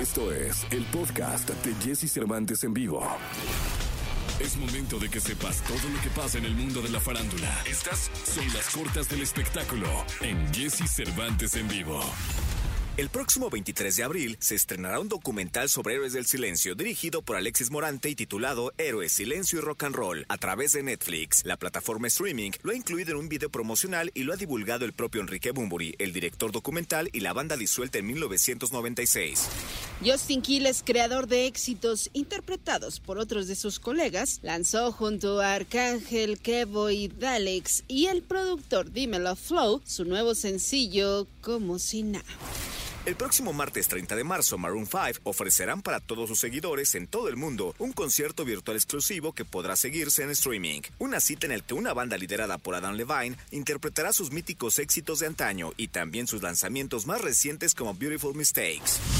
Esto es el podcast de Jesse Cervantes en vivo. Es momento de que sepas todo lo que pasa en el mundo de la farándula. Estas son las cortas del espectáculo en Jesse Cervantes en vivo. El próximo 23 de abril se estrenará un documental sobre Héroes del Silencio dirigido por Alexis Morante y titulado Héroes, Silencio y Rock and Roll a través de Netflix. La plataforma streaming lo ha incluido en un video promocional y lo ha divulgado el propio Enrique Bumburi, el director documental y la banda disuelta en 1996. Justin Quiles, creador de éxitos interpretados por otros de sus colegas, lanzó junto a Arcángel, Kevo y Dalex y el productor Dímelo Flow su nuevo sencillo Como si nada. El próximo martes 30 de marzo, Maroon 5 ofrecerán para todos sus seguidores en todo el mundo un concierto virtual exclusivo que podrá seguirse en streaming. Una cita en el que una banda liderada por Adam Levine interpretará sus míticos éxitos de antaño y también sus lanzamientos más recientes como Beautiful Mistakes.